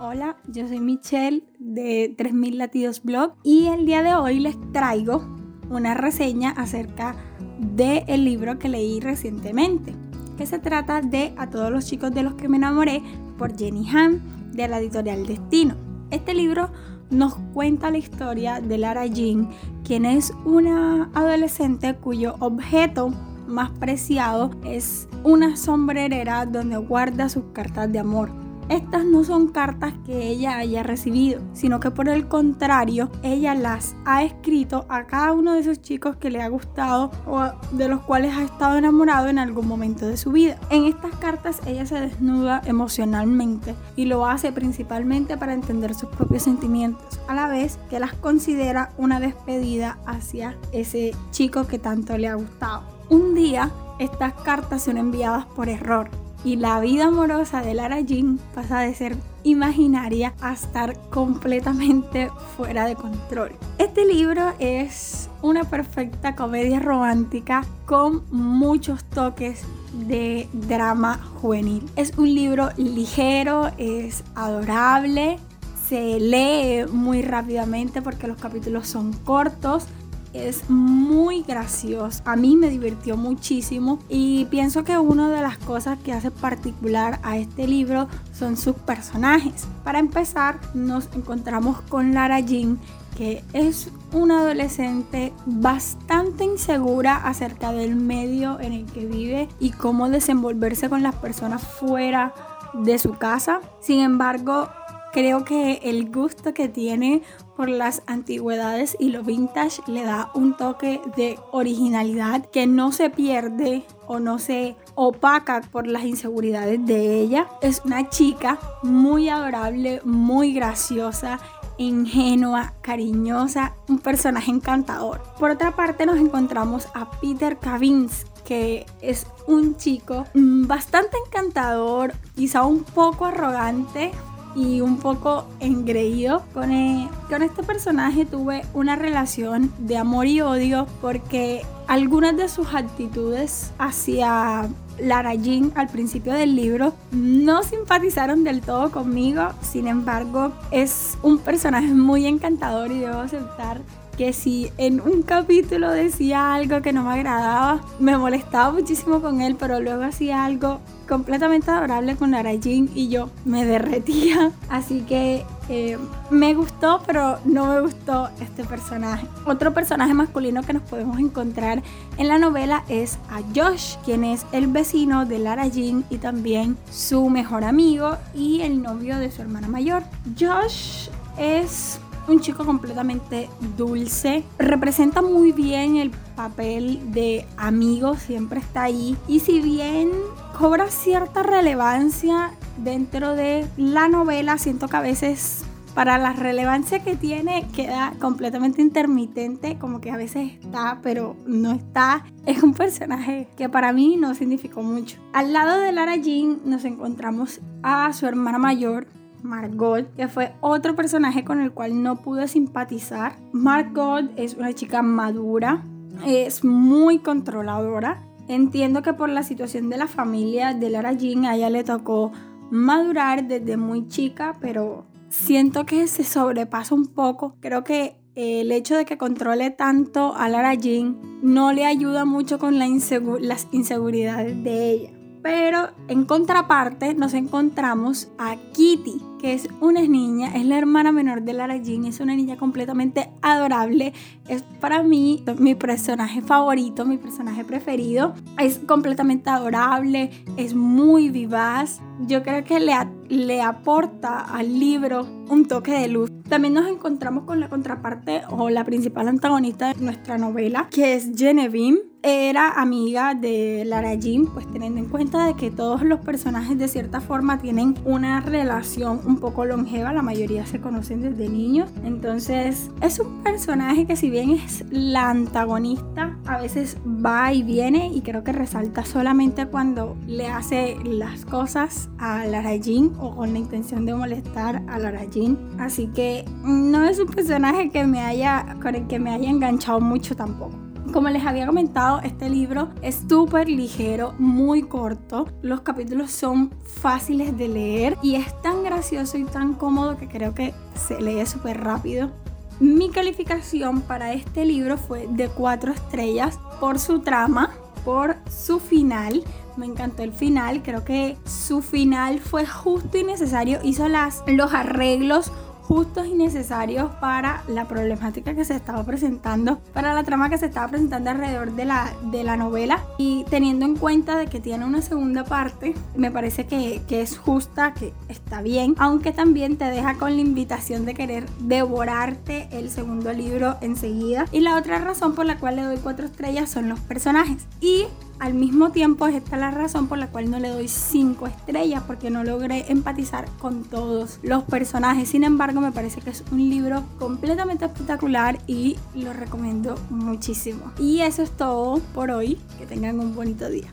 Hola, yo soy Michelle de 3000 Latidos Blog y el día de hoy les traigo una reseña acerca del libro que leí recientemente, que se trata de A todos los chicos de los que me enamoré por Jenny Han de la editorial Destino. Este libro nos cuenta la historia de Lara Jean, quien es una adolescente cuyo objeto más preciado es una sombrerera donde guarda sus cartas de amor. Estas no son cartas que ella haya recibido, sino que por el contrario, ella las ha escrito a cada uno de esos chicos que le ha gustado o de los cuales ha estado enamorado en algún momento de su vida. En estas cartas ella se desnuda emocionalmente y lo hace principalmente para entender sus propios sentimientos, a la vez que las considera una despedida hacia ese chico que tanto le ha gustado. Un día, estas cartas son enviadas por error y la vida amorosa de Lara Jean pasa de ser imaginaria a estar completamente fuera de control. Este libro es una perfecta comedia romántica con muchos toques de drama juvenil. Es un libro ligero, es adorable, se lee muy rápidamente porque los capítulos son cortos es muy gracioso. A mí me divirtió muchísimo y pienso que una de las cosas que hace particular a este libro son sus personajes. Para empezar, nos encontramos con Lara Jean, que es una adolescente bastante insegura acerca del medio en el que vive y cómo desenvolverse con las personas fuera de su casa. Sin embargo, creo que el gusto que tiene por las antigüedades y lo vintage le da un toque de originalidad que no se pierde o no se opaca por las inseguridades de ella. Es una chica muy adorable, muy graciosa ingenua, cariñosa, un personaje encantador. Por otra parte nos encontramos a Peter Kavins, que es un chico bastante encantador, quizá un poco arrogante, y un poco engreído. Con, eh, con este personaje tuve una relación de amor y odio porque algunas de sus actitudes hacia Lara Jean al principio del libro no simpatizaron del todo conmigo, sin embargo es un personaje muy encantador y debo aceptar que si en un capítulo decía algo que no me agradaba, me molestaba muchísimo con él, pero luego hacía algo completamente adorable con Lara Jean y yo me derretía. Así que eh, me gustó, pero no me gustó este personaje. Otro personaje masculino que nos podemos encontrar en la novela es a Josh, quien es el vecino de Lara Jean y también su mejor amigo y el novio de su hermana mayor. Josh es un chico completamente dulce. Representa muy bien el papel de amigo, siempre está ahí. Y si bien cobra cierta relevancia dentro de la novela, siento que a veces para la relevancia que tiene queda completamente intermitente, como que a veces está, pero no está. Es un personaje que para mí no significó mucho. Al lado de Lara Jean nos encontramos a su hermana mayor, Margot, que fue otro personaje con el cual no pude simpatizar. Margot es una chica madura, es muy controladora. Entiendo que por la situación de la familia de Lara Jean a ella le tocó madurar desde muy chica, pero siento que se sobrepasa un poco. Creo que el hecho de que controle tanto a Lara Jean no le ayuda mucho con las inseguridades de ella. Pero en contraparte nos encontramos a Kitty, que es una niña, es la hermana menor de Lara Jean, es una niña completamente adorable, es para mí mi personaje favorito, mi personaje preferido, es completamente adorable, es muy vivaz, yo creo que le, le aporta al libro un toque de luz. También nos encontramos con la contraparte o la principal antagonista de nuestra novela, que es Genevieve era amiga de Lara Jean, pues teniendo en cuenta de que todos los personajes de cierta forma tienen una relación un poco longeva, la mayoría se conocen desde niños, entonces es un personaje que si bien es la antagonista, a veces va y viene y creo que resalta solamente cuando le hace las cosas a Lara Jean o con la intención de molestar a Lara Jean, así que no es un personaje que me haya, con el que me haya enganchado mucho tampoco. Como les había comentado, este libro es súper ligero, muy corto. Los capítulos son fáciles de leer y es tan gracioso y tan cómodo que creo que se lee súper rápido. Mi calificación para este libro fue de 4 estrellas por su trama, por su final. Me encantó el final, creo que su final fue justo y necesario. Hizo las, los arreglos justos y necesarios para la problemática que se estaba presentando, para la trama que se estaba presentando alrededor de la, de la novela y teniendo en cuenta de que tiene una segunda parte, me parece que, que es justa, que está bien, aunque también te deja con la invitación de querer devorarte el segundo libro enseguida. Y la otra razón por la cual le doy cuatro estrellas son los personajes. Y al mismo tiempo, esta es la razón por la cual no le doy 5 estrellas, porque no logré empatizar con todos los personajes. Sin embargo, me parece que es un libro completamente espectacular y lo recomiendo muchísimo. Y eso es todo por hoy. Que tengan un bonito día.